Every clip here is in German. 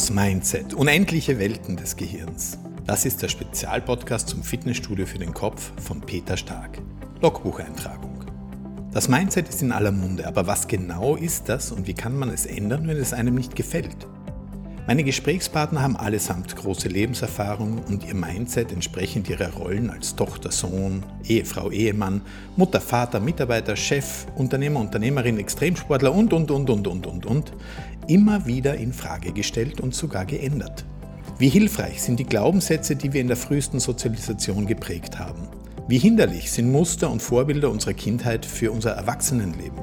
Das Mindset. Unendliche Welten des Gehirns. Das ist der Spezialpodcast zum Fitnessstudio für den Kopf von Peter Stark. Logbucheintragung. Das Mindset ist in aller Munde, aber was genau ist das und wie kann man es ändern, wenn es einem nicht gefällt? Meine Gesprächspartner haben allesamt große Lebenserfahrung und ihr Mindset entsprechend ihrer Rollen als Tochter, Sohn, Ehefrau, Ehemann, Mutter, Vater, Mitarbeiter, Chef, Unternehmer, Unternehmerin, Extremsportler und, und, und, und, und, und, und, immer wieder in Frage gestellt und sogar geändert. Wie hilfreich sind die Glaubenssätze, die wir in der frühesten Sozialisation geprägt haben? Wie hinderlich sind Muster und Vorbilder unserer Kindheit für unser Erwachsenenleben?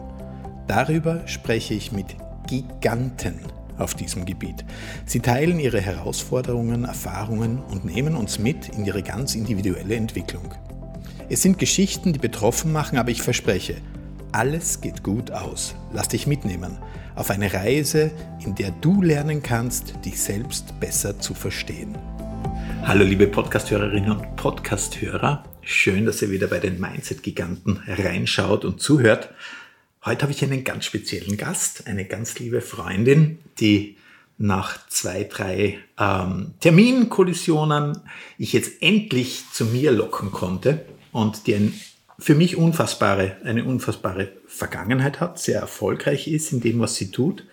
Darüber spreche ich mit Giganten auf diesem Gebiet. Sie teilen ihre Herausforderungen, Erfahrungen und nehmen uns mit in ihre ganz individuelle Entwicklung. Es sind Geschichten, die betroffen machen, aber ich verspreche, alles geht gut aus. Lass dich mitnehmen auf eine Reise, in der du lernen kannst, dich selbst besser zu verstehen. Hallo liebe Podcasthörerinnen und Podcasthörer, schön, dass ihr wieder bei den Mindset-Giganten reinschaut und zuhört. Heute habe ich einen ganz speziellen Gast, eine ganz liebe Freundin, die nach zwei, drei ähm, Terminkollisionen ich jetzt endlich zu mir locken konnte und die ein, für mich unfassbare, eine unfassbare Vergangenheit hat, sehr erfolgreich ist in dem, was sie tut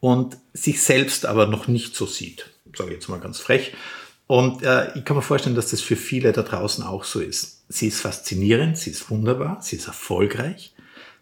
und sich selbst aber noch nicht so sieht, sage ich jetzt mal ganz frech. Und äh, ich kann mir vorstellen, dass das für viele da draußen auch so ist. Sie ist faszinierend, sie ist wunderbar, sie ist erfolgreich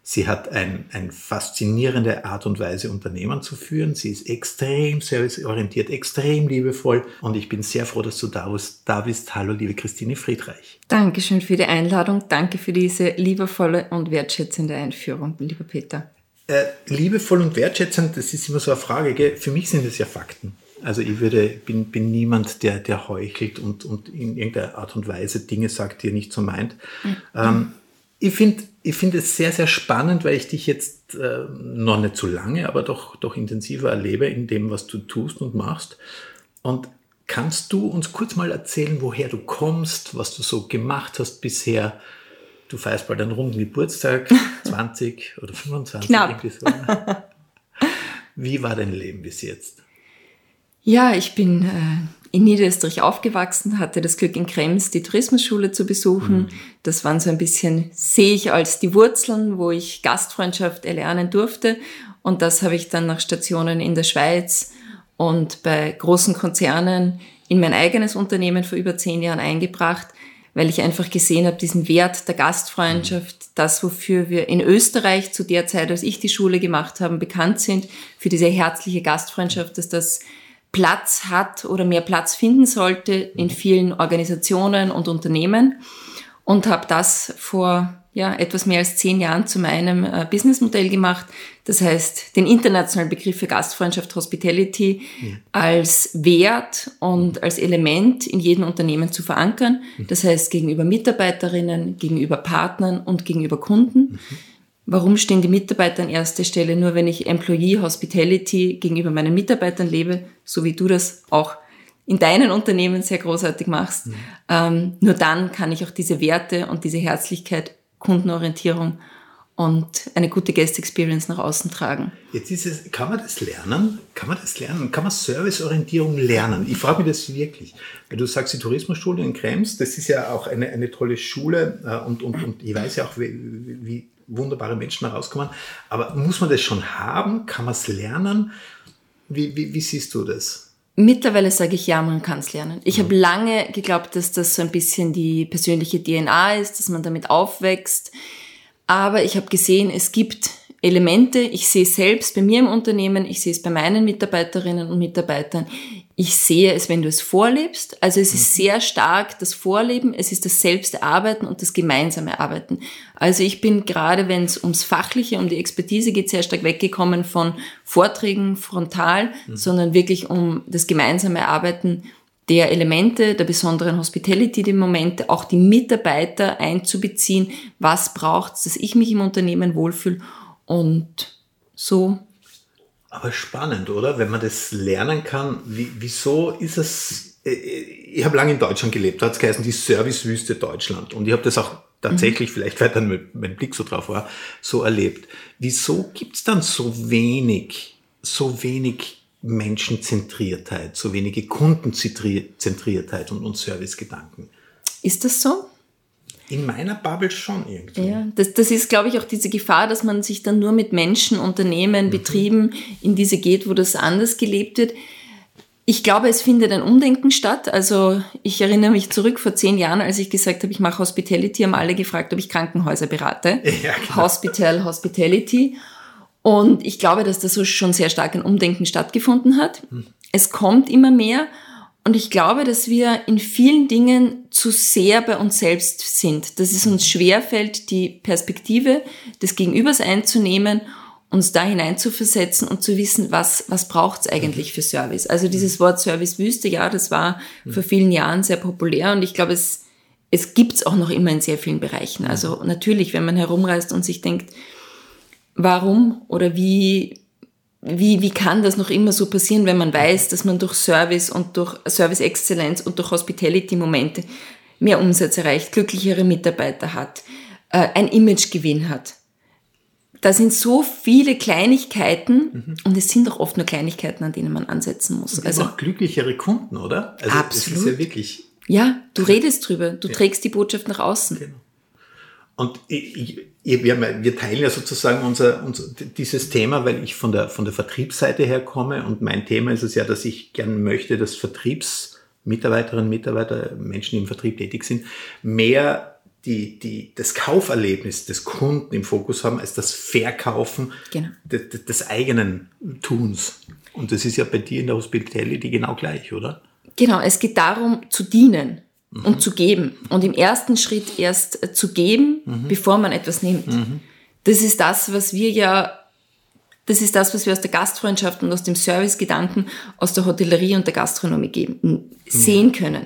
Sie hat ein, eine faszinierende Art und Weise, Unternehmen zu führen. Sie ist extrem serviceorientiert, extrem liebevoll. Und ich bin sehr froh, dass du da bist. Da bist. Hallo, liebe Christine Friedreich. Dankeschön für die Einladung. Danke für diese liebevolle und wertschätzende Einführung, lieber Peter. Äh, liebevoll und wertschätzend, das ist immer so eine Frage. Gell? Für mich sind es ja Fakten. Also ich würde, bin, bin niemand, der, der heuchelt und, und in irgendeiner Art und Weise Dinge sagt, die er nicht so meint. Mhm. Ähm, ich finde ich finde es sehr, sehr spannend, weil ich dich jetzt äh, noch nicht so lange, aber doch, doch intensiver erlebe in dem, was du tust und machst. Und kannst du uns kurz mal erzählen, woher du kommst, was du so gemacht hast bisher? Du feierst bald einen runden Geburtstag, 20 oder 25. Knapp. So. Wie war dein Leben bis jetzt? Ja, ich bin äh, in Niederösterreich aufgewachsen, hatte das Glück in Krems die Tourismusschule zu besuchen. Mhm. Das waren so ein bisschen, sehe ich als die Wurzeln, wo ich Gastfreundschaft erlernen durfte. Und das habe ich dann nach Stationen in der Schweiz und bei großen Konzernen in mein eigenes Unternehmen vor über zehn Jahren eingebracht, weil ich einfach gesehen habe, diesen Wert der Gastfreundschaft, mhm. das, wofür wir in Österreich zu der Zeit, als ich die Schule gemacht habe, bekannt sind, für diese herzliche Gastfreundschaft, dass das Platz hat oder mehr Platz finden sollte in vielen Organisationen und Unternehmen und habe das vor ja, etwas mehr als zehn Jahren zu meinem äh, Businessmodell gemacht. Das heißt, den internationalen Begriff für Gastfreundschaft Hospitality ja. als Wert und als Element in jedem Unternehmen zu verankern. Mhm. Das heißt, gegenüber Mitarbeiterinnen, gegenüber Partnern und gegenüber Kunden. Mhm. Warum stehen die Mitarbeiter an erster Stelle? Nur wenn ich Employee Hospitality gegenüber meinen Mitarbeitern lebe, so wie du das auch in deinen Unternehmen sehr großartig machst, mhm. ähm, nur dann kann ich auch diese Werte und diese Herzlichkeit, Kundenorientierung und eine gute Guest Experience nach außen tragen. Jetzt ist es, kann man das lernen? Kann man das lernen? Kann man Serviceorientierung lernen? Ich frage mich das wirklich. Weil du sagst, die Tourismusschule in Krems, das ist ja auch eine, eine tolle Schule äh, und, und, und ich weiß ja auch, wie, wie wunderbare Menschen herauskommen. Aber muss man das schon haben? Kann man es lernen? Wie, wie, wie siehst du das? Mittlerweile sage ich ja, man kann es lernen. Ich mhm. habe lange geglaubt, dass das so ein bisschen die persönliche DNA ist, dass man damit aufwächst. Aber ich habe gesehen, es gibt Elemente. Ich sehe es selbst bei mir im Unternehmen, ich sehe es bei meinen Mitarbeiterinnen und Mitarbeitern. Ich sehe es, wenn du es vorlebst. Also es ist mhm. sehr stark das Vorleben, es ist das Selbsterarbeiten und das gemeinsame Arbeiten. Also ich bin gerade, wenn es ums Fachliche, um die Expertise geht, sehr stark weggekommen von Vorträgen frontal, mhm. sondern wirklich um das gemeinsame Arbeiten der Elemente, der besonderen Hospitality, die Momente, auch die Mitarbeiter einzubeziehen. Was braucht es, dass ich mich im Unternehmen wohlfühle und so. Aber spannend, oder? Wenn man das lernen kann, wie, wieso ist es. Äh, ich habe lange in Deutschland gelebt, da hat es geheißen, die Servicewüste Deutschland. Und ich habe das auch tatsächlich, mhm. vielleicht weil dann mein Blick so drauf war, so erlebt. Wieso gibt es dann so wenig, so wenig Menschenzentriertheit, so wenige Kundenzentriertheit und, und Servicegedanken. Ist das so? In meiner Bubble schon irgendwie. Ja, das, das ist, glaube ich, auch diese Gefahr, dass man sich dann nur mit Menschen, Unternehmen, mhm. Betrieben in diese geht, wo das anders gelebt wird. Ich glaube, es findet ein Umdenken statt. Also ich erinnere mich zurück vor zehn Jahren, als ich gesagt habe, ich mache Hospitality, haben alle gefragt, ob ich Krankenhäuser berate. Ja, genau. Hospital, Hospitality. Und ich glaube, dass das schon sehr stark ein Umdenken stattgefunden hat. Hm. Es kommt immer mehr. Und ich glaube, dass wir in vielen Dingen zu sehr bei uns selbst sind, dass es uns schwerfällt, die Perspektive des Gegenübers einzunehmen, uns da hineinzuversetzen und zu wissen, was, was braucht's eigentlich für Service. Also dieses Wort Servicewüste, ja, das war vor vielen Jahren sehr populär und ich glaube, es, es gibt's auch noch immer in sehr vielen Bereichen. Also natürlich, wenn man herumreist und sich denkt, warum oder wie, wie, wie kann das noch immer so passieren, wenn man weiß, dass man durch Service und durch Service Exzellenz und durch Hospitality-Momente mehr Umsatz erreicht, glücklichere Mitarbeiter hat, äh, ein Imagegewinn hat. Da sind so viele Kleinigkeiten mhm. und es sind auch oft nur Kleinigkeiten, an denen man ansetzen muss. Und also auch glücklichere Kunden, oder? Also absolut. Das ist ja wirklich. Ja, du redest drüber, du ja. trägst die Botschaft nach außen. Genau. Und ich, ich, wir, wir, teilen ja sozusagen unser, unser, dieses Thema, weil ich von der, von der Vertriebsseite her komme und mein Thema ist es ja, dass ich gern möchte, dass Vertriebsmitarbeiterinnen, Mitarbeiter, Menschen, die im Vertrieb tätig sind, mehr die, die, das Kauferlebnis des Kunden im Fokus haben, als das Verkaufen genau. des, des eigenen Tuns. Und das ist ja bei dir in der Hospitality genau gleich, oder? Genau, es geht darum zu dienen mhm. und zu geben. Und im ersten Schritt erst äh, zu geben, mhm. bevor man etwas nimmt. Mhm. Das ist das, was wir ja, das ist das, was wir aus der Gastfreundschaft und aus dem Servicegedanken aus der Hotellerie und der Gastronomie geben, sehen können.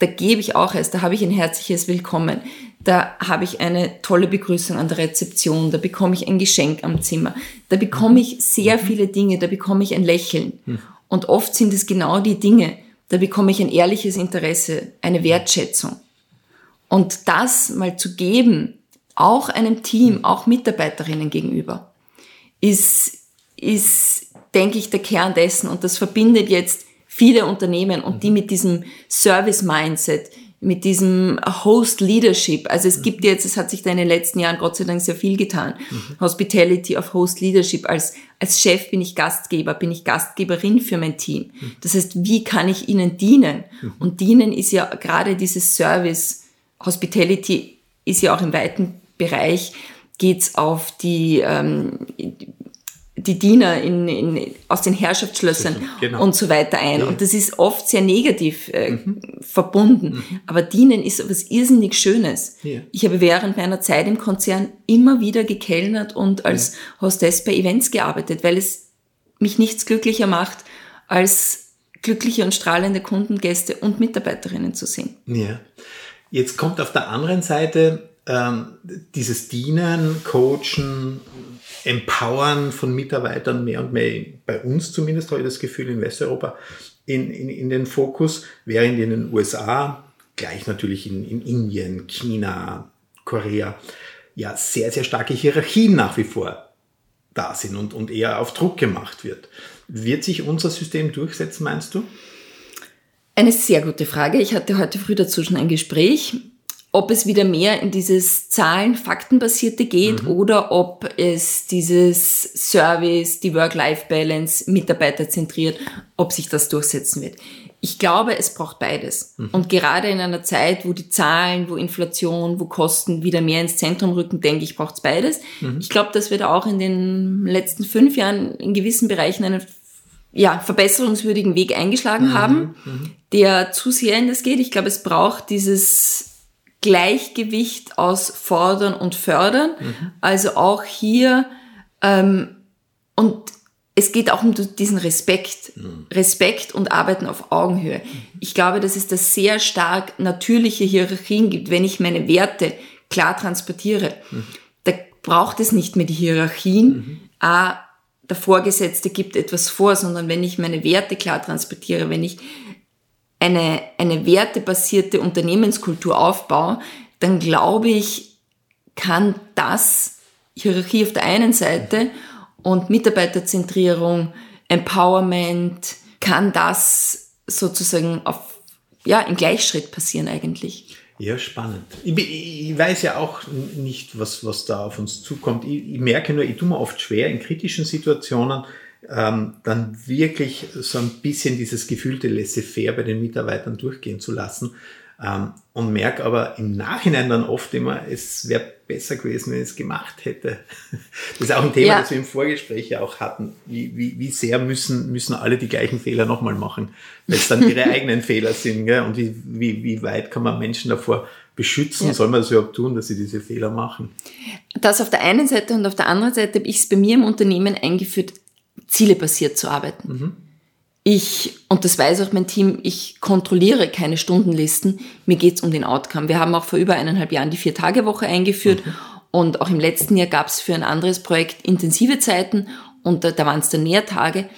Da gebe ich auch erst, da habe ich ein herzliches Willkommen, da habe ich eine tolle Begrüßung an der Rezeption, da bekomme ich ein Geschenk am Zimmer, da bekomme ich sehr mhm. viele Dinge, da bekomme ich ein Lächeln. Mhm. Und oft sind es genau die Dinge, da bekomme ich ein ehrliches Interesse, eine Wertschätzung. Und das mal zu geben, auch einem Team, auch Mitarbeiterinnen gegenüber, ist, ist, denke ich, der Kern dessen. Und das verbindet jetzt viele Unternehmen und die mit diesem Service-Mindset, mit diesem Host Leadership. Also es gibt jetzt, es hat sich da in den letzten Jahren Gott sei Dank sehr viel getan. Mhm. Hospitality of Host Leadership. Als, als Chef bin ich Gastgeber, bin ich Gastgeberin für mein Team. Mhm. Das heißt, wie kann ich ihnen dienen? Mhm. Und dienen ist ja gerade dieses Service. Hospitality ist ja auch im weiten Bereich geht's auf die ähm, die Diener in, in, aus den Herrschaftsschlössern genau. und so weiter ein. Ja. Und das ist oft sehr negativ äh, mhm. verbunden. Mhm. Aber Dienen ist etwas irrsinnig Schönes. Ja. Ich habe während meiner Zeit im Konzern immer wieder gekellnert und als ja. Hostess bei Events gearbeitet, weil es mich nichts glücklicher macht, als glückliche und strahlende Kundengäste und Mitarbeiterinnen zu sehen. Ja. Jetzt kommt auf der anderen Seite ähm, dieses Dienen, Coachen, Empowern von Mitarbeitern mehr und mehr, bei uns zumindest habe ich das Gefühl, in Westeuropa, in, in, in den Fokus, während in den USA, gleich natürlich in, in Indien, China, Korea, ja sehr, sehr starke Hierarchien nach wie vor da sind und, und eher auf Druck gemacht wird. Wird sich unser System durchsetzen, meinst du? Eine sehr gute Frage. Ich hatte heute früh dazu schon ein Gespräch ob es wieder mehr in dieses Zahlen, Faktenbasierte geht mhm. oder ob es dieses Service, die Work-Life-Balance, Mitarbeiter zentriert, ob sich das durchsetzen wird. Ich glaube, es braucht beides. Mhm. Und gerade in einer Zeit, wo die Zahlen, wo Inflation, wo Kosten wieder mehr ins Zentrum rücken, denke ich, braucht es beides. Mhm. Ich glaube, dass wir da auch in den letzten fünf Jahren in gewissen Bereichen einen ja, verbesserungswürdigen Weg eingeschlagen mhm. haben, mhm. der zu sehr in das geht. Ich glaube, es braucht dieses Gleichgewicht aus Fordern und Fördern. Mhm. Also auch hier, ähm, und es geht auch um diesen Respekt, mhm. Respekt und Arbeiten auf Augenhöhe. Mhm. Ich glaube, dass es da sehr stark natürliche Hierarchien gibt, wenn ich meine Werte klar transportiere. Mhm. Da braucht es nicht mehr die Hierarchien. Mhm. A, der Vorgesetzte gibt etwas vor, sondern wenn ich meine Werte klar transportiere, wenn ich eine, eine wertebasierte Unternehmenskultur aufbaue, dann glaube ich, kann das Hierarchie auf der einen Seite und Mitarbeiterzentrierung, Empowerment, kann das sozusagen auf, ja, im Gleichschritt passieren eigentlich. Ja, spannend. Ich, ich, weiß ja auch nicht, was, was da auf uns zukommt. Ich, ich merke nur, ich tue mir oft schwer in kritischen Situationen, ähm, dann wirklich so ein bisschen dieses gefühlte Laissez-faire bei den Mitarbeitern durchgehen zu lassen. Ähm, und merke aber im Nachhinein dann oft immer, es wäre besser gewesen, wenn ich es gemacht hätte. Das ist auch ein Thema, ja. das wir im Vorgespräch ja auch hatten. Wie, wie, wie sehr müssen, müssen alle die gleichen Fehler nochmal machen, weil es dann ihre eigenen Fehler sind. Gell? Und wie, wie, wie weit kann man Menschen davor beschützen? Ja. Soll man das überhaupt tun, dass sie diese Fehler machen? Das auf der einen Seite und auf der anderen Seite habe ich es bei mir im Unternehmen eingeführt, zielebasiert zu arbeiten. Mhm. Ich, und das weiß auch mein Team, ich kontrolliere keine Stundenlisten, mir geht's um den Outcome. Wir haben auch vor über eineinhalb Jahren die Vier-Tage-Woche eingeführt mhm. und auch im letzten Jahr gab's für ein anderes Projekt intensive Zeiten und da, da waren es dann Nährtage.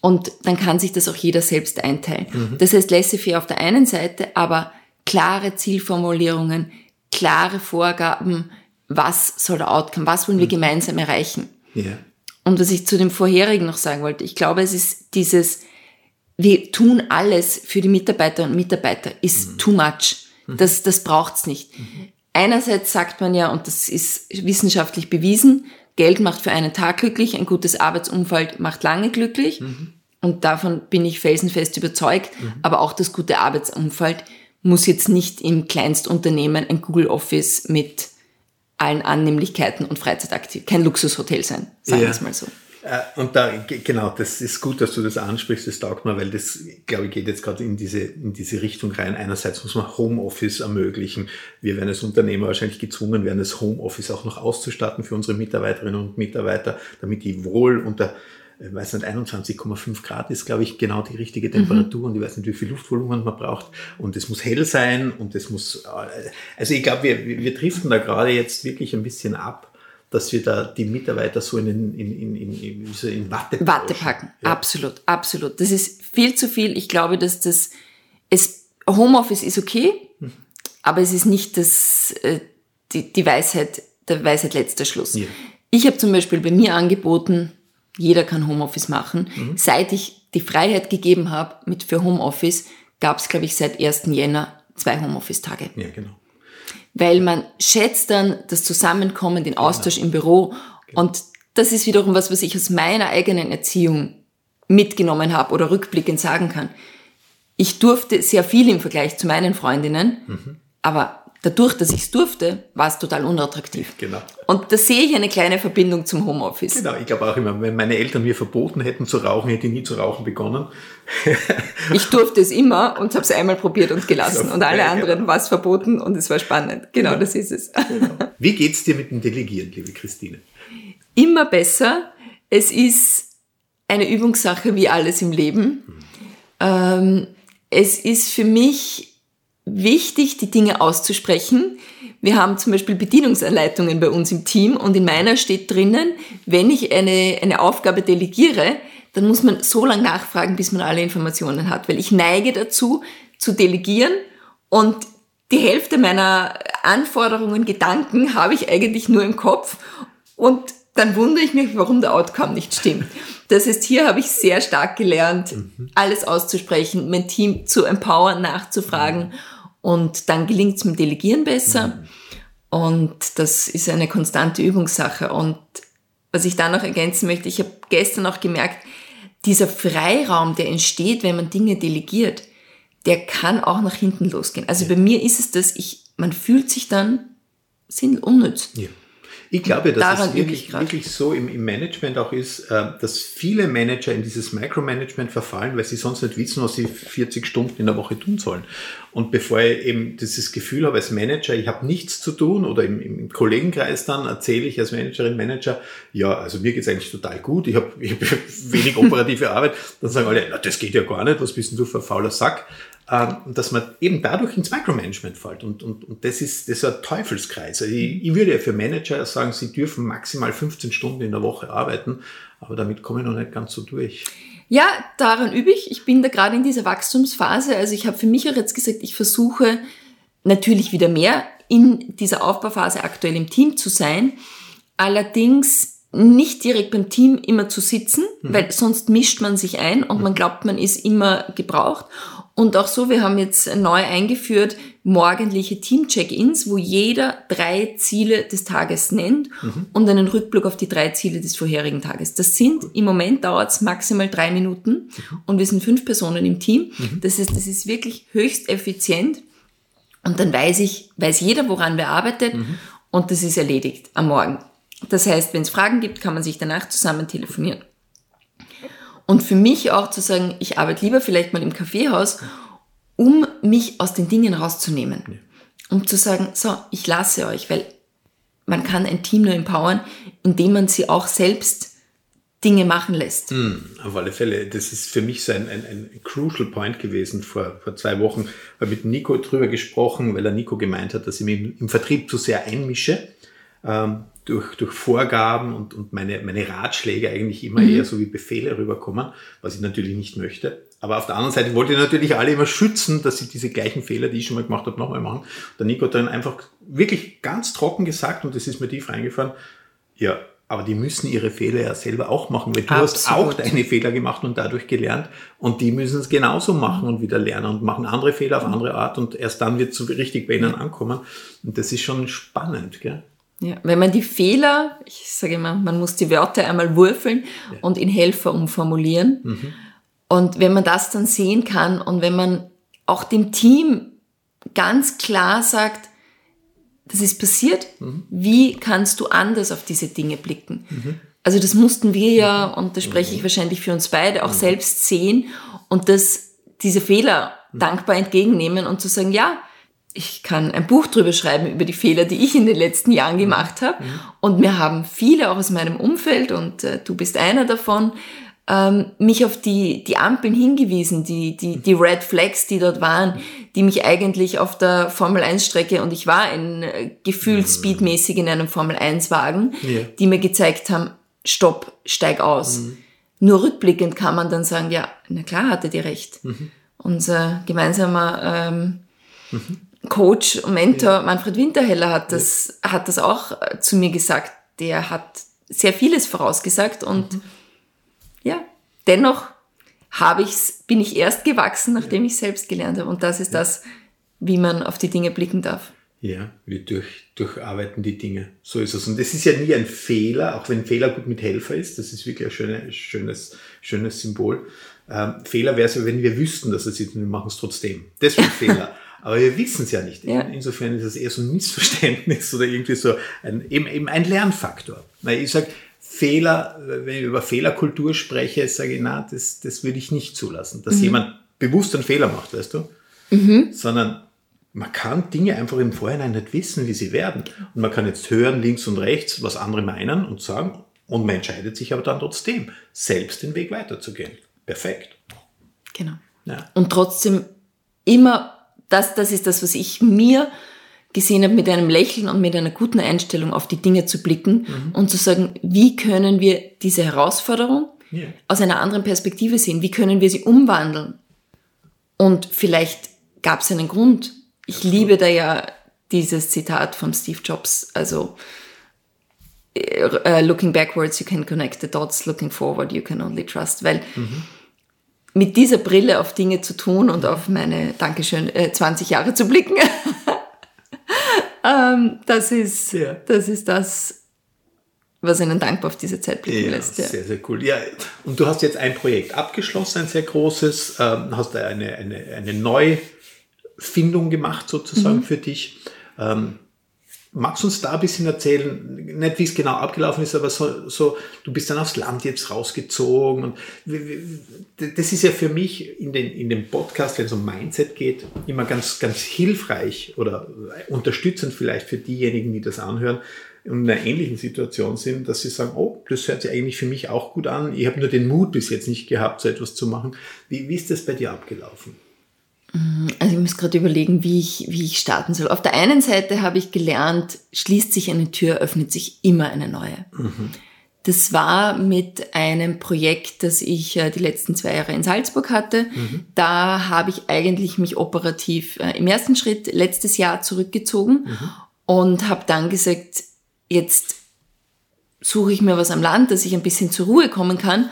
Und dann kann sich das auch jeder selbst einteilen. Mhm. Das heißt, laissez-faire auf der einen Seite, aber klare Zielformulierungen, klare Vorgaben, was soll der Outcome, was wollen wir mhm. gemeinsam erreichen. Ja. Und was ich zu dem vorherigen noch sagen wollte, ich glaube, es ist dieses, wir tun alles für die Mitarbeiter und Mitarbeiter, ist mhm. too much. Mhm. Das, das braucht's nicht. Mhm. Einerseits sagt man ja, und das ist wissenschaftlich bewiesen, Geld macht für einen Tag glücklich, ein gutes Arbeitsumfeld macht lange glücklich. Mhm. Und davon bin ich felsenfest überzeugt. Mhm. Aber auch das gute Arbeitsumfeld muss jetzt nicht im Kleinstunternehmen ein Google Office mit allen Annehmlichkeiten und Freizeitaktiv. Kein Luxushotel sein, sagen wir es mal so. Äh, und da, genau, das ist gut, dass du das ansprichst, das taugt mir, weil das, glaube ich, geht jetzt gerade in diese, in diese Richtung rein. Einerseits muss man Homeoffice ermöglichen. Wir werden als Unternehmer wahrscheinlich gezwungen werden, das Homeoffice auch noch auszustatten für unsere Mitarbeiterinnen und Mitarbeiter, damit die wohl unter ich weiß nicht, 21,5 Grad ist, glaube ich, genau die richtige Temperatur mhm. und ich weiß nicht, wie viel Luftvolumen man braucht und es muss hell sein und es muss, also ich glaube, wir, wir driften da gerade jetzt wirklich ein bisschen ab dass wir da die Mitarbeiter so in, in, in, in, in, in Watte, Watte packen. Ja. Absolut, absolut. Das ist viel zu viel. Ich glaube, dass das, es, Homeoffice ist okay, mhm. aber es ist nicht das, äh, die, die Weisheit, der Weisheit letzter Schluss. Ja. Ich habe zum Beispiel bei mir angeboten, jeder kann Homeoffice machen. Mhm. Seit ich die Freiheit gegeben habe mit für Homeoffice, gab es, glaube ich, seit 1. Jänner zwei Homeoffice-Tage. Ja, genau. Weil man schätzt dann das Zusammenkommen, den Austausch genau. im Büro. Genau. Und das ist wiederum was, was ich aus meiner eigenen Erziehung mitgenommen habe oder rückblickend sagen kann. Ich durfte sehr viel im Vergleich zu meinen Freundinnen, mhm. aber dadurch, dass ich es durfte, war es total unattraktiv. Genau. Und da sehe ich eine kleine Verbindung zum Homeoffice. Genau, ich glaube auch immer, wenn meine Eltern mir verboten hätten zu rauchen, hätte ich nie zu rauchen begonnen. ich durfte es immer und habe es einmal probiert und gelassen. Und alle anderen genau. war es verboten und es war spannend. Genau, genau. das ist es. Genau. Wie geht's dir mit dem Delegieren, liebe Christine? Immer besser. Es ist eine Übungssache wie alles im Leben. Hm. Ähm, es ist für mich wichtig, die Dinge auszusprechen. Wir haben zum Beispiel Bedienungsanleitungen bei uns im Team und in meiner steht drinnen, wenn ich eine, eine Aufgabe delegiere, dann muss man so lange nachfragen, bis man alle Informationen hat, weil ich neige dazu, zu delegieren und die Hälfte meiner Anforderungen, Gedanken habe ich eigentlich nur im Kopf und dann wundere ich mich, warum der Outcome nicht stimmt. Das heißt, hier habe ich sehr stark gelernt, mhm. alles auszusprechen, mein Team zu empowern, nachzufragen. Und dann gelingt es mit Delegieren besser. Mhm. Und das ist eine konstante Übungssache. Und was ich da noch ergänzen möchte, ich habe gestern auch gemerkt, dieser Freiraum, der entsteht, wenn man Dinge delegiert, der kann auch nach hinten losgehen. Also ja. bei mir ist es das, ich, man fühlt sich dann sind unnütz. Ja. Ich glaube, dass es wirklich, wirklich so im, im, Management auch ist, äh, dass viele Manager in dieses Micromanagement verfallen, weil sie sonst nicht wissen, was sie 40 Stunden in der Woche tun sollen. Und bevor ich eben dieses Gefühl habe als Manager, ich habe nichts zu tun oder im, im Kollegenkreis dann erzähle ich als Managerin, Manager, ja, also mir geht's eigentlich total gut, ich habe hab wenig operative Arbeit, dann sagen alle, na, das geht ja gar nicht, was bist denn du für ein fauler Sack? Ähm, dass man eben dadurch ins Micromanagement fällt. Und, und, und das, ist, das ist ein Teufelskreis. Also ich, ich würde ja für Manager sagen, sie dürfen maximal 15 Stunden in der Woche arbeiten, aber damit komme ich noch nicht ganz so durch. Ja, daran übe ich. Ich bin da gerade in dieser Wachstumsphase. Also ich habe für mich auch jetzt gesagt, ich versuche natürlich wieder mehr in dieser Aufbauphase aktuell im Team zu sein. Allerdings nicht direkt beim Team immer zu sitzen, mhm. weil sonst mischt man sich ein und man glaubt, man ist immer gebraucht. Und auch so, wir haben jetzt neu eingeführt morgendliche Team-Check-ins, wo jeder drei Ziele des Tages nennt mhm. und einen Rückblick auf die drei Ziele des vorherigen Tages. Das sind, im Moment dauert es maximal drei Minuten mhm. und wir sind fünf Personen im Team. Mhm. Das heißt, das ist wirklich höchst effizient. Und dann weiß ich, weiß jeder, woran wer arbeitet mhm. und das ist erledigt am Morgen. Das heißt, wenn es Fragen gibt, kann man sich danach zusammen telefonieren. Und für mich auch zu sagen, ich arbeite lieber vielleicht mal im Kaffeehaus, um mich aus den Dingen rauszunehmen. Ja. Um zu sagen, so, ich lasse euch, weil man kann ein Team nur empowern, indem man sie auch selbst Dinge machen lässt. Mm, auf alle Fälle. Das ist für mich so ein, ein, ein crucial point gewesen vor, vor zwei Wochen. Ich mit Nico drüber gesprochen, weil er Nico gemeint hat, dass ich mich im, im Vertrieb zu sehr einmische. Ähm, durch, durch Vorgaben und, und meine, meine Ratschläge eigentlich immer mhm. eher so wie Befehle rüberkommen, was ich natürlich nicht möchte. Aber auf der anderen Seite wollte ich natürlich alle immer schützen, dass sie diese gleichen Fehler, die ich schon mal gemacht habe, nochmal machen. Der Nico hat dann einfach wirklich ganz trocken gesagt, und das ist mir tief reingefahren, ja, aber die müssen ihre Fehler ja selber auch machen, weil du Absolut. hast auch deine Fehler gemacht und dadurch gelernt und die müssen es genauso machen und wieder lernen und machen andere Fehler auf andere Art und erst dann wird es so richtig bei ihnen ankommen. Und das ist schon spannend, gell? Ja, wenn man die Fehler, ich sage immer, man muss die Wörter einmal würfeln ja. und in Helfer umformulieren. Mhm. Und wenn man das dann sehen kann und wenn man auch dem Team ganz klar sagt, das ist passiert, mhm. wie kannst du anders auf diese Dinge blicken? Mhm. Also das mussten wir ja, mhm. und da spreche ich mhm. wahrscheinlich für uns beide, auch mhm. selbst sehen und das, diese Fehler dankbar entgegennehmen und zu sagen, ja, ich kann ein Buch drüber schreiben über die Fehler, die ich in den letzten Jahren gemacht habe. Mhm. Und mir haben viele auch aus meinem Umfeld, und äh, du bist einer davon, ähm, mich auf die, die Ampeln hingewiesen, die, die, die Red Flags, die dort waren, die mich eigentlich auf der Formel 1 Strecke, und ich war in äh, gefühlt mhm. speedmäßig in einem Formel 1 Wagen, ja. die mir gezeigt haben, stopp, steig aus. Mhm. Nur rückblickend kann man dann sagen, ja, na klar hatte die recht. Mhm. Unser gemeinsamer ähm, mhm. Coach und Mentor ja. Manfred Winterheller hat das, ja. hat das auch äh, zu mir gesagt. Der hat sehr vieles vorausgesagt und mhm. ja, dennoch habe ich's, bin ich erst gewachsen, nachdem ja. ich selbst gelernt habe. Und das ist das, wie man auf die Dinge blicken darf. Ja, wir durch, durcharbeiten die Dinge. So ist es. Und das ist ja nie ein Fehler, auch wenn Fehler gut mit Helfer ist. Das ist wirklich ein schöne, schönes, schönes Symbol. Ähm, Fehler wäre es wenn wir wüssten, dass es ist und wir machen es trotzdem. Das wäre Fehler. Aber wir wissen es ja nicht. Ja. Insofern ist es eher so ein Missverständnis oder irgendwie so ein, eben, eben ein Lernfaktor. Weil ich sage, Fehler, wenn ich über Fehlerkultur spreche, sage ich, na, das, das würde ich nicht zulassen, dass mhm. jemand bewusst einen Fehler macht, weißt du? Mhm. Sondern man kann Dinge einfach im Vorhinein nicht wissen, wie sie werden. Und man kann jetzt hören, links und rechts, was andere meinen und sagen. Und man entscheidet sich aber dann trotzdem, selbst den Weg weiterzugehen. Perfekt. Genau. Ja. Und trotzdem immer das, das ist das, was ich mir gesehen habe, mit einem Lächeln und mit einer guten Einstellung auf die Dinge zu blicken mhm. und zu sagen, wie können wir diese Herausforderung yeah. aus einer anderen Perspektive sehen? Wie können wir sie umwandeln? Und vielleicht gab es einen Grund. Ich liebe da ja dieses Zitat von Steve Jobs, also uh, looking backwards you can connect the dots, looking forward you can only trust, weil mhm mit dieser Brille auf Dinge zu tun und auf meine, Dankeschön, äh, 20 Jahre zu blicken. ähm, das ist, ja. das ist das, was einen dankbar auf diese Zeit blicken ja, lässt. Ja. Sehr, sehr cool. Ja, und du hast jetzt ein Projekt abgeschlossen, ein sehr großes, ähm, hast eine, eine, eine Neufindung gemacht sozusagen mhm. für dich. Ähm, Magst du uns da ein bisschen erzählen, nicht wie es genau abgelaufen ist, aber so, so du bist dann aufs Land jetzt rausgezogen und das ist ja für mich in, den, in dem Podcast, wenn es um Mindset geht, immer ganz, ganz hilfreich oder unterstützend vielleicht für diejenigen, die das anhören und in einer ähnlichen Situation sind, dass sie sagen, oh, das hört sich eigentlich für mich auch gut an, ich habe nur den Mut bis jetzt nicht gehabt, so etwas zu machen. Wie, wie ist das bei dir abgelaufen? Also ich muss gerade überlegen, wie ich, wie ich starten soll. Auf der einen Seite habe ich gelernt, schließt sich eine Tür, öffnet sich immer eine neue. Mhm. Das war mit einem Projekt, das ich äh, die letzten zwei Jahre in Salzburg hatte. Mhm. Da habe ich eigentlich mich operativ äh, im ersten Schritt letztes Jahr zurückgezogen mhm. und habe dann gesagt, jetzt suche ich mir was am Land, dass ich ein bisschen zur Ruhe kommen kann.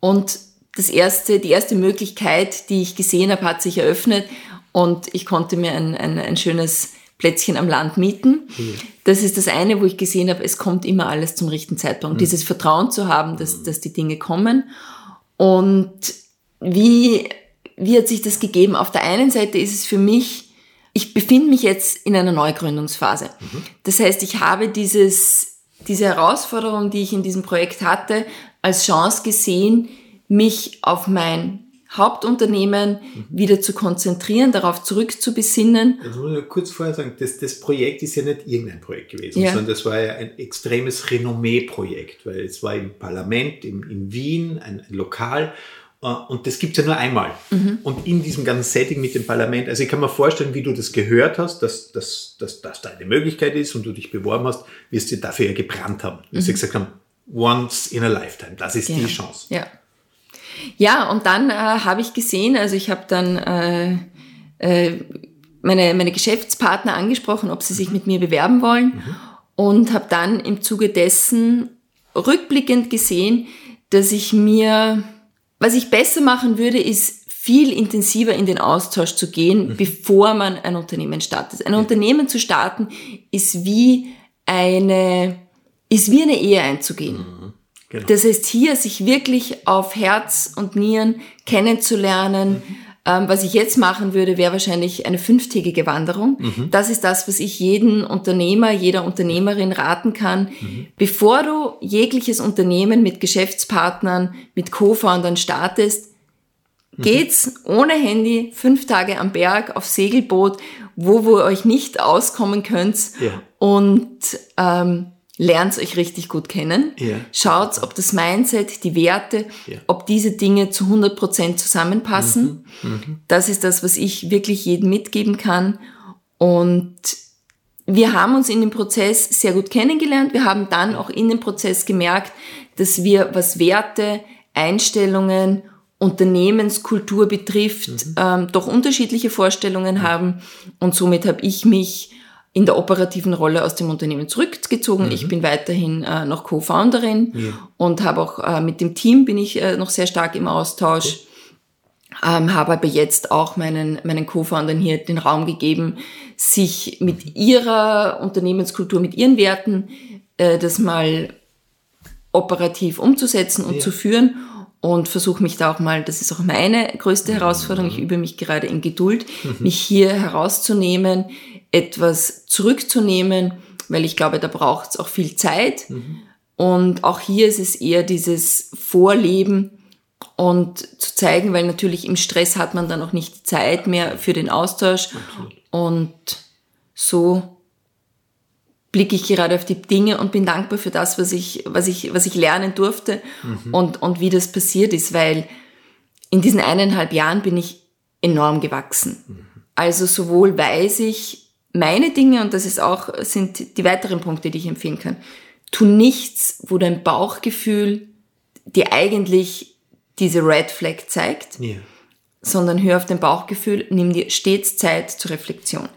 Und das erste, die erste Möglichkeit, die ich gesehen habe, hat sich eröffnet und ich konnte mir ein, ein, ein schönes Plätzchen am Land mieten. Mhm. Das ist das eine, wo ich gesehen habe, es kommt immer alles zum richtigen Zeitpunkt. Mhm. Dieses Vertrauen zu haben, dass, dass die Dinge kommen. Und wie, wie hat sich das gegeben? Auf der einen Seite ist es für mich, ich befinde mich jetzt in einer Neugründungsphase. Mhm. Das heißt, ich habe dieses, diese Herausforderung, die ich in diesem Projekt hatte, als Chance gesehen, mich auf mein Hauptunternehmen mhm. wieder zu konzentrieren, darauf zurückzubesinnen. Jetzt muss ich kurz vorher sagen, das, das Projekt ist ja nicht irgendein Projekt gewesen, ja. sondern das war ja ein extremes Renommee-Projekt, weil es war im Parlament in, in Wien, ein, ein Lokal äh, und das gibt es ja nur einmal. Mhm. Und in diesem ganzen Setting mit dem Parlament, also ich kann mir vorstellen, wie du das gehört hast, dass, dass, dass, dass da eine Möglichkeit ist und du dich beworben hast, wirst du dafür ja gebrannt haben. Mhm. Wirst du gesagt haben, once in a lifetime, das ist genau. die Chance. Ja. Ja, und dann äh, habe ich gesehen, also ich habe dann äh, äh, meine, meine Geschäftspartner angesprochen, ob sie sich mit mir bewerben wollen mhm. und habe dann im Zuge dessen rückblickend gesehen, dass ich mir, was ich besser machen würde, ist viel intensiver in den Austausch zu gehen, mhm. bevor man ein Unternehmen startet. Ein mhm. Unternehmen zu starten ist wie eine, ist wie eine Ehe einzugehen. Genau. Das heißt, hier sich wirklich auf Herz und Nieren kennenzulernen. Mhm. Ähm, was ich jetzt machen würde, wäre wahrscheinlich eine fünftägige Wanderung. Mhm. Das ist das, was ich jeden Unternehmer, jeder Unternehmerin raten kann. Mhm. Bevor du jegliches Unternehmen mit Geschäftspartnern, mit Co-Foundern startest, mhm. geht's ohne Handy fünf Tage am Berg auf Segelboot, wo wo ihr euch nicht auskommen könnt ja. und ähm, lernt euch richtig gut kennen. Ja. Schaut, ob das Mindset, die Werte, ja. ob diese Dinge zu 100 Prozent zusammenpassen. Mhm. Mhm. Das ist das, was ich wirklich jedem mitgeben kann. Und wir haben uns in dem Prozess sehr gut kennengelernt. Wir haben dann auch in dem Prozess gemerkt, dass wir, was Werte, Einstellungen, Unternehmenskultur betrifft, mhm. ähm, doch unterschiedliche Vorstellungen haben. Und somit habe ich mich in der operativen Rolle aus dem Unternehmen zurückgezogen. Mhm. Ich bin weiterhin äh, noch Co-Founderin ja. und habe auch äh, mit dem Team bin ich äh, noch sehr stark im Austausch. Okay. Ähm, habe aber jetzt auch meinen, meinen Co-Foundern hier den Raum gegeben, sich mit ihrer Unternehmenskultur, mit ihren Werten äh, das mal operativ umzusetzen und ja. zu führen und versuche mich da auch mal, das ist auch meine größte mhm. Herausforderung, ich übe mich gerade in Geduld, mhm. mich hier herauszunehmen, etwas zurückzunehmen, weil ich glaube, da braucht es auch viel Zeit. Mhm. Und auch hier ist es eher dieses Vorleben und zu zeigen, weil natürlich im Stress hat man dann auch nicht Zeit mehr für den Austausch. Absolut. Und so blicke ich gerade auf die Dinge und bin dankbar für das, was ich, was ich, was ich lernen durfte mhm. und, und wie das passiert ist, weil in diesen eineinhalb Jahren bin ich enorm gewachsen. Mhm. Also sowohl weiß ich, meine Dinge, und das ist auch, sind die weiteren Punkte, die ich empfehlen kann. Tu nichts, wo dein Bauchgefühl dir eigentlich diese Red Flag zeigt, yeah. sondern hör auf dein Bauchgefühl, nimm dir stets Zeit zur Reflexion.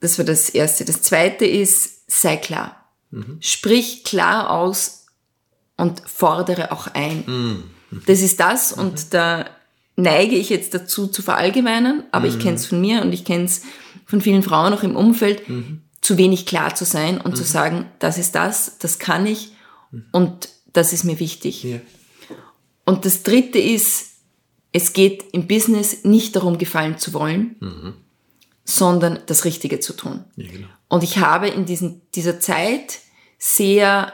Das war das Erste. Das Zweite ist, sei klar. Mhm. Sprich klar aus und fordere auch ein. Mhm. Das ist das mhm. und da neige ich jetzt dazu zu verallgemeinern, aber ich mhm. kenne es von mir und ich kenne es von vielen Frauen auch im Umfeld, mhm. zu wenig klar zu sein und mhm. zu sagen, das ist das, das kann ich und das ist mir wichtig. Ja. Und das Dritte ist, es geht im Business nicht darum, gefallen zu wollen, mhm. sondern das Richtige zu tun. Ja, genau. Und ich habe in diesen, dieser Zeit sehr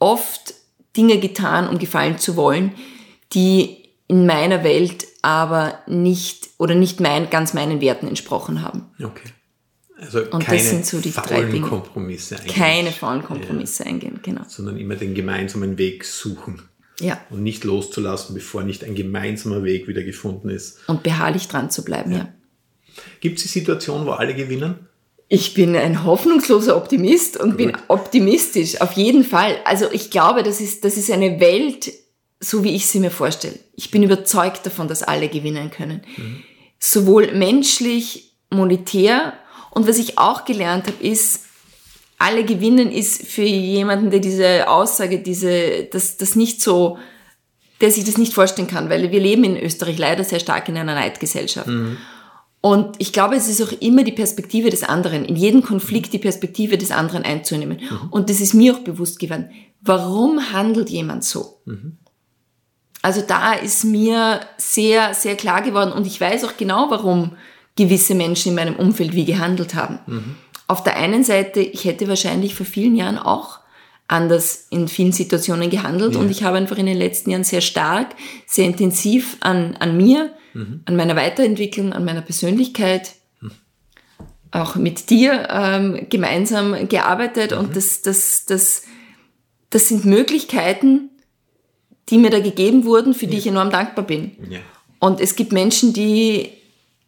oft Dinge getan, um gefallen zu wollen, die in meiner Welt aber nicht oder nicht mein, ganz meinen Werten entsprochen haben. Okay. Also und keine das sind so die drei Dinge. Kompromisse eingehen. Keine faulen Kompromisse ja. eingehen, genau. Sondern immer den gemeinsamen Weg suchen. Ja. Und nicht loszulassen, bevor nicht ein gemeinsamer Weg wieder gefunden ist. Und beharrlich dran zu bleiben, ja. ja. Gibt es die Situation, wo alle gewinnen? Ich bin ein hoffnungsloser Optimist und Gut. bin optimistisch, auf jeden Fall. Also ich glaube, das ist, das ist eine Welt, so wie ich sie mir vorstelle. Ich bin überzeugt davon, dass alle gewinnen können. Mhm. Sowohl menschlich, monetär und was ich auch gelernt habe, ist, alle gewinnen ist für jemanden, der diese Aussage, diese, das, das nicht so, der sich das nicht vorstellen kann, weil wir leben in Österreich leider sehr stark in einer Neidgesellschaft. Mhm. Und ich glaube, es ist auch immer die Perspektive des anderen, in jedem Konflikt die Perspektive des anderen einzunehmen. Mhm. Und das ist mir auch bewusst geworden. Warum handelt jemand so? Mhm. Also da ist mir sehr, sehr klar geworden und ich weiß auch genau, warum gewisse Menschen in meinem Umfeld wie gehandelt haben. Mhm. Auf der einen Seite, ich hätte wahrscheinlich vor vielen Jahren auch anders in vielen Situationen gehandelt ja. und ich habe einfach in den letzten Jahren sehr stark, sehr intensiv an, an mir, mhm. an meiner Weiterentwicklung, an meiner Persönlichkeit, mhm. auch mit dir ähm, gemeinsam gearbeitet mhm. und das, das, das, das sind Möglichkeiten, die mir da gegeben wurden, für die ja. ich enorm dankbar bin. Ja. Und es gibt Menschen, die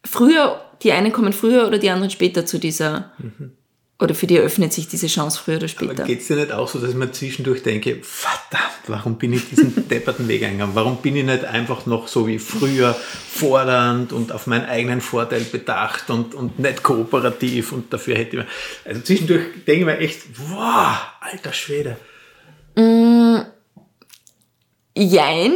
früher, die einen kommen früher oder die anderen später zu dieser, mhm. oder für die eröffnet sich diese Chance früher oder später. Geht es dir nicht auch so, dass ich mir zwischendurch denke, verdammt, warum bin ich diesen depperten Weg eingegangen? Warum bin ich nicht einfach noch so wie früher fordernd und auf meinen eigenen Vorteil bedacht und, und nicht kooperativ und dafür hätte ich mir, also zwischendurch denke ich mir echt, wow, alter Schwede. Mm, jein.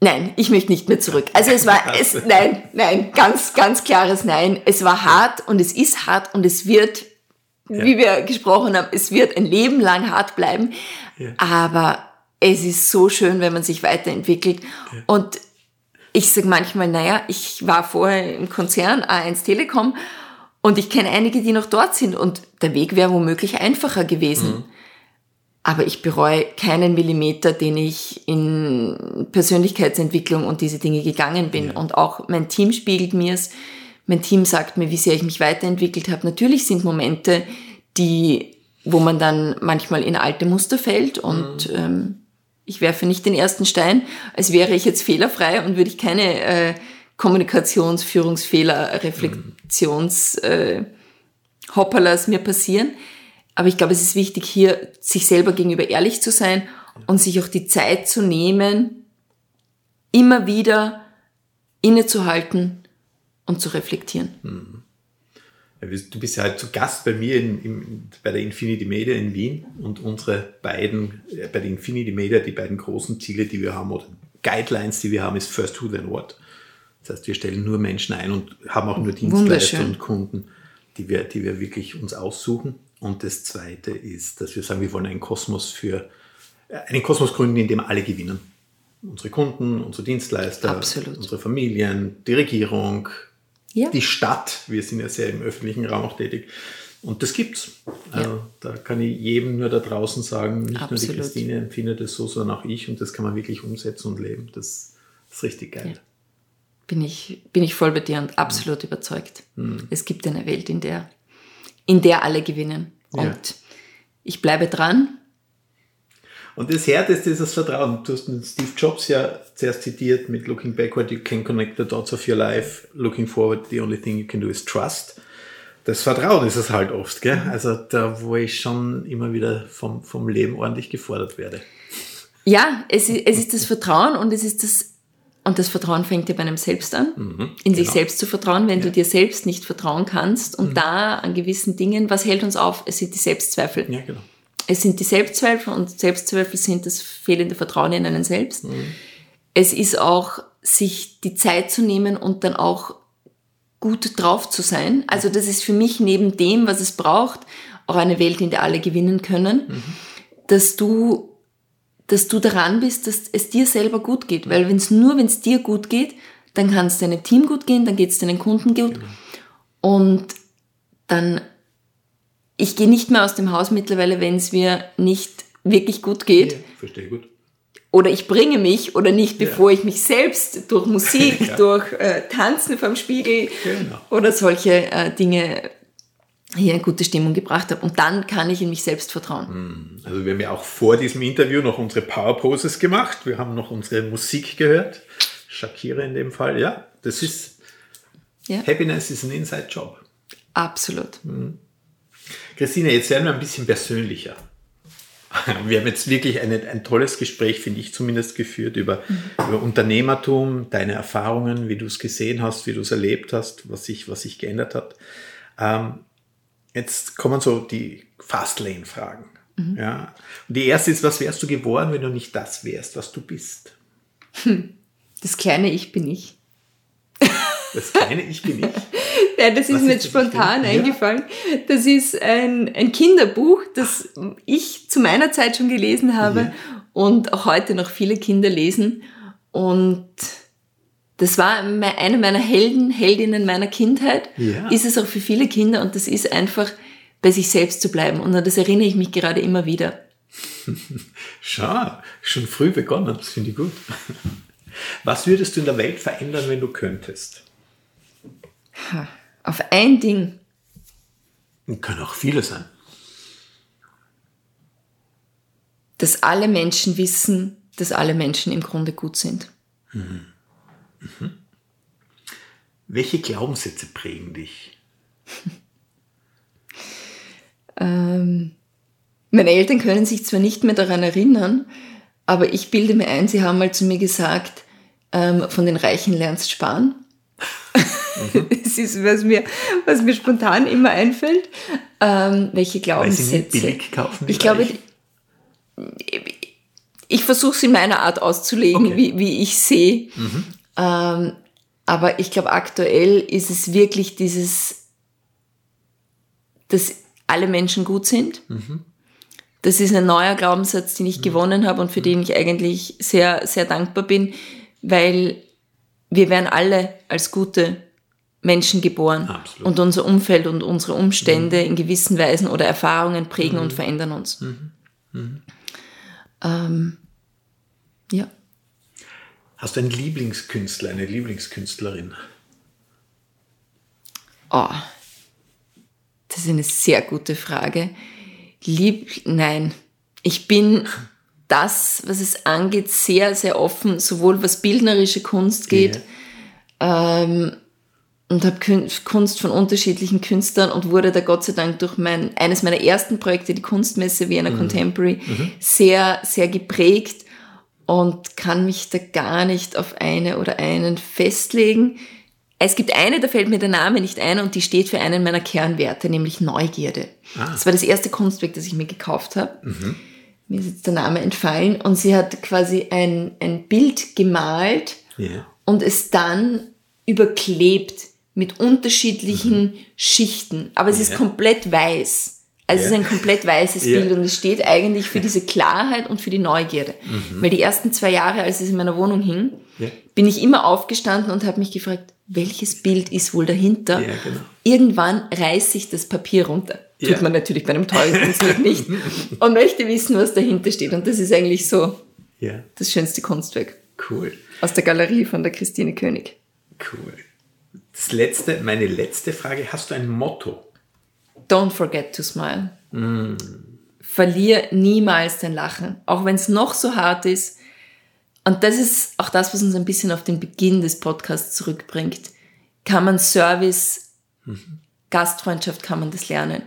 Nein, ich möchte nicht mehr zurück. Also es war, es, nein, nein, ganz, ganz klares Nein. Es war hart und es ist hart und es wird, ja. wie wir gesprochen haben, es wird ein Leben lang hart bleiben. Ja. Aber es ist so schön, wenn man sich weiterentwickelt. Ja. Und ich sage manchmal, naja, ich war vorher im Konzern A1 Telekom und ich kenne einige, die noch dort sind und der Weg wäre womöglich einfacher gewesen. Mhm. Aber ich bereue keinen Millimeter, den ich in Persönlichkeitsentwicklung und diese Dinge gegangen bin. Ja. Und auch mein Team spiegelt mir es. Mein Team sagt mir, wie sehr ich mich weiterentwickelt habe. Natürlich sind Momente, die, wo man dann manchmal in alte Muster fällt und mhm. ähm, ich werfe nicht den ersten Stein, als wäre ich jetzt fehlerfrei und würde ich keine äh, Kommunikations-, Führungsfehler, Reflexions, äh, Hopperlas mir passieren. Aber ich glaube, es ist wichtig, hier sich selber gegenüber ehrlich zu sein und sich auch die Zeit zu nehmen, immer wieder innezuhalten und zu reflektieren. Mhm. Du bist ja halt zu Gast bei mir in, in, bei der Infinity Media in Wien und unsere beiden, äh, bei der Infinity Media, die beiden großen Ziele, die wir haben oder Guidelines, die wir haben, ist First Who Then What. Das heißt, wir stellen nur Menschen ein und haben auch nur Dienstleister und Kunden, die wir, die wir wirklich uns aussuchen. Und das Zweite ist, dass wir sagen, wir wollen einen Kosmos für äh, einen Kosmos gründen, in dem alle gewinnen. Unsere Kunden, unsere Dienstleister, Absolut. unsere Familien, die Regierung, ja. die Stadt. Wir sind ja sehr im öffentlichen Raum auch tätig. Und das gibt's. Ja. Also, da kann ich jedem nur da draußen sagen, nicht Absolut. nur die Christine empfindet es so, sondern auch ich. Und das kann man wirklich umsetzen und leben. Das ist richtig geil. Ja. Bin ich, bin ich voll bei dir und absolut mhm. überzeugt. Mhm. Es gibt eine Welt, in der in der alle gewinnen. Und ja. ich bleibe dran. Und das Härteste ist das Vertrauen. Du hast Steve Jobs ja zuerst zitiert mit Looking backward, you can connect the dots of your life. Looking forward, the only thing you can do is trust. Das Vertrauen ist es halt oft, gell? Mhm. Also da, wo ich schon immer wieder vom, vom Leben ordentlich gefordert werde. Ja, es ist, es ist das Vertrauen und es ist das und das Vertrauen fängt ja bei einem selbst an, mhm, in sich genau. selbst zu vertrauen, wenn ja. du dir selbst nicht vertrauen kannst. Und mhm. da an gewissen Dingen, was hält uns auf? Es sind die Selbstzweifel. Ja, genau. Es sind die Selbstzweifel und Selbstzweifel sind das fehlende Vertrauen in einen selbst. Mhm. Es ist auch, sich die Zeit zu nehmen und dann auch gut drauf zu sein. Also das ist für mich neben dem, was es braucht, auch eine Welt, in der alle gewinnen können, mhm. dass du dass du daran bist, dass es dir selber gut geht. Weil wenn es nur, wenn es dir gut geht, dann kann es deinem Team gut gehen, dann geht es deinen Kunden gut. Genau. Und dann, ich gehe nicht mehr aus dem Haus mittlerweile, wenn es mir nicht wirklich gut geht. Ja, verstehe gut. Oder ich bringe mich oder nicht, bevor ja. ich mich selbst durch Musik, ja. durch äh, Tanzen vom Spiegel genau. oder solche äh, Dinge hier eine gute Stimmung gebracht habe. Und dann kann ich in mich selbst vertrauen. Hm. Also wir haben ja auch vor diesem Interview noch unsere Power Poses gemacht. Wir haben noch unsere Musik gehört. Shakira in dem Fall. Ja, das ist ja. Happiness is an Inside Job. Absolut. Hm. Christine, jetzt werden wir ein bisschen persönlicher. Wir haben jetzt wirklich eine, ein tolles Gespräch, finde ich zumindest, geführt über, mhm. über Unternehmertum, deine Erfahrungen, wie du es gesehen hast, wie du es erlebt hast, was sich, was sich geändert hat. Ähm, Jetzt kommen so die Fastlane-Fragen. Mhm. Ja. Und die erste ist, was wärst du geworden, wenn du nicht das wärst, was du bist? Das kleine Ich bin ich. Das kleine Ich bin ich? ja, das ist was mir jetzt spontan eingefallen. Das ist ein, ein Kinderbuch, das ich zu meiner Zeit schon gelesen habe ja. und auch heute noch viele Kinder lesen. Und das war eine meiner Helden, Heldinnen meiner Kindheit. Ja. Ist es auch für viele Kinder und das ist einfach bei sich selbst zu bleiben. Und an das erinnere ich mich gerade immer wieder. Schau, schon früh begonnen, das finde ich gut. Was würdest du in der Welt verändern, wenn du könntest? Auf ein Ding. Können auch viele sein. Dass alle Menschen wissen, dass alle Menschen im Grunde gut sind. Mhm. Mhm. Welche Glaubenssätze prägen dich? Ähm, meine Eltern können sich zwar nicht mehr daran erinnern, aber ich bilde mir ein, sie haben mal zu mir gesagt, ähm, von den Reichen lernst sparen. Mhm. das ist, was mir, was mir spontan immer einfällt. Ähm, welche Glaubenssätze? Sie billig kaufen, ich glaube, ich, ich versuche es in meiner Art auszulegen, okay. wie, wie ich sehe. Mhm. Ähm, aber ich glaube, aktuell ist es wirklich dieses, dass alle Menschen gut sind. Mhm. Das ist ein neuer Glaubenssatz, den ich mhm. gewonnen habe und für den ich eigentlich sehr, sehr dankbar bin, weil wir werden alle als gute Menschen geboren Absolut. und unser Umfeld und unsere Umstände mhm. in gewissen Weisen oder Erfahrungen prägen und mhm. verändern uns. Mhm. Mhm. Ähm, ja. Hast du einen Lieblingskünstler, eine Lieblingskünstlerin? Oh, das ist eine sehr gute Frage. Lieb, nein. Ich bin das, was es angeht, sehr, sehr offen, sowohl was bildnerische Kunst geht, yeah. ähm, und habe Kunst von unterschiedlichen Künstlern und wurde da Gott sei Dank durch mein, eines meiner ersten Projekte, die Kunstmesse Vienna mhm. Contemporary, mhm. sehr, sehr geprägt und kann mich da gar nicht auf eine oder einen festlegen. Es gibt eine, da fällt mir der Name nicht ein und die steht für einen meiner Kernwerte, nämlich Neugierde. Ah. Das war das erste Kunstwerk, das ich mir gekauft habe. Mhm. Mir ist jetzt der Name entfallen und sie hat quasi ein, ein Bild gemalt yeah. und es dann überklebt mit unterschiedlichen mhm. Schichten. Aber es yeah. ist komplett weiß. Also yeah. es ist ein komplett weißes Bild und es steht eigentlich für diese Klarheit und für die Neugierde. Mhm. Weil die ersten zwei Jahre, als es in meiner Wohnung hing, bin ich immer aufgestanden und habe mich gefragt, welches Bild ist wohl dahinter? Ja, genau. Irgendwann reißt sich das Papier runter. Ja. Tut man natürlich bei einem teuren Kunstwerk nicht. Und möchte wissen, was dahinter steht. Und das ist eigentlich so ja. das schönste Kunstwerk. Cool. Aus der Galerie von der Christine König. Cool. Das letzte, meine letzte Frage. Hast du ein Motto? Don't forget to smile. Mm. Verlier niemals dein Lachen. Auch wenn es noch so hart ist, und das ist auch das, was uns ein bisschen auf den Beginn des Podcasts zurückbringt. Kann man Service, mhm. Gastfreundschaft, kann man das lernen.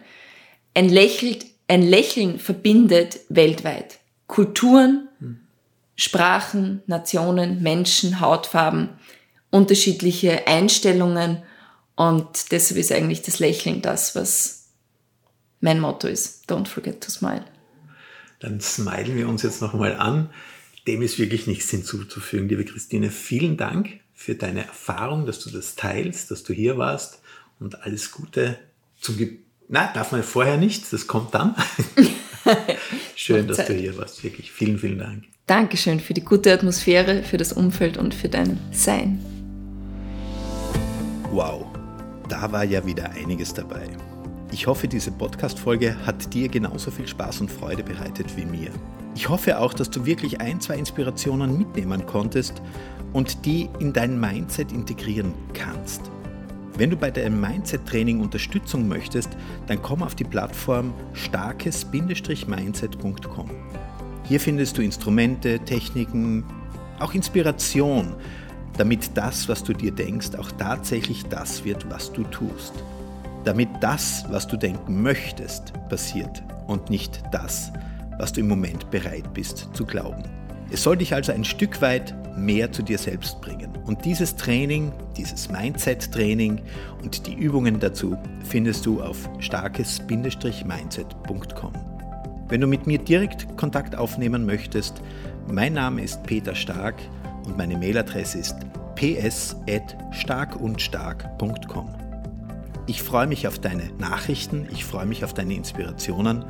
Ein, Lächelt, ein Lächeln verbindet weltweit. Kulturen, mhm. Sprachen, Nationen, Menschen, Hautfarben, unterschiedliche Einstellungen. Und deshalb ist eigentlich das Lächeln das, was mein Motto ist. Don't forget to smile. Dann smilen wir uns jetzt nochmal an dem ist wirklich nichts hinzuzufügen. Liebe Christine, vielen Dank für deine Erfahrung, dass du das teilst, dass du hier warst und alles Gute zum Ge Na, darf man vorher nicht, das kommt dann. Schön, dass du hier warst, wirklich. Vielen, vielen Dank. Dankeschön für die gute Atmosphäre, für das Umfeld und für dein Sein. Wow, da war ja wieder einiges dabei. Ich hoffe, diese Podcast-Folge hat dir genauso viel Spaß und Freude bereitet wie mir. Ich hoffe auch, dass du wirklich ein, zwei Inspirationen mitnehmen konntest und die in dein Mindset integrieren kannst. Wenn du bei deinem Mindset-Training Unterstützung möchtest, dann komm auf die Plattform starkes-mindset.com. Hier findest du Instrumente, Techniken, auch Inspiration, damit das, was du dir denkst, auch tatsächlich das wird, was du tust damit das, was du denken möchtest, passiert und nicht das, was du im Moment bereit bist zu glauben. Es soll dich also ein Stück weit mehr zu dir selbst bringen. Und dieses Training, dieses Mindset-Training und die Übungen dazu findest du auf starkes-mindset.com. Wenn du mit mir direkt Kontakt aufnehmen möchtest, mein Name ist Peter Stark und meine Mailadresse ist ps.starkundstark.com. Ich freue mich auf deine Nachrichten, ich freue mich auf deine Inspirationen.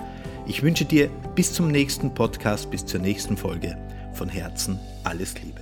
Ich wünsche dir bis zum nächsten Podcast, bis zur nächsten Folge von Herzen alles Liebe.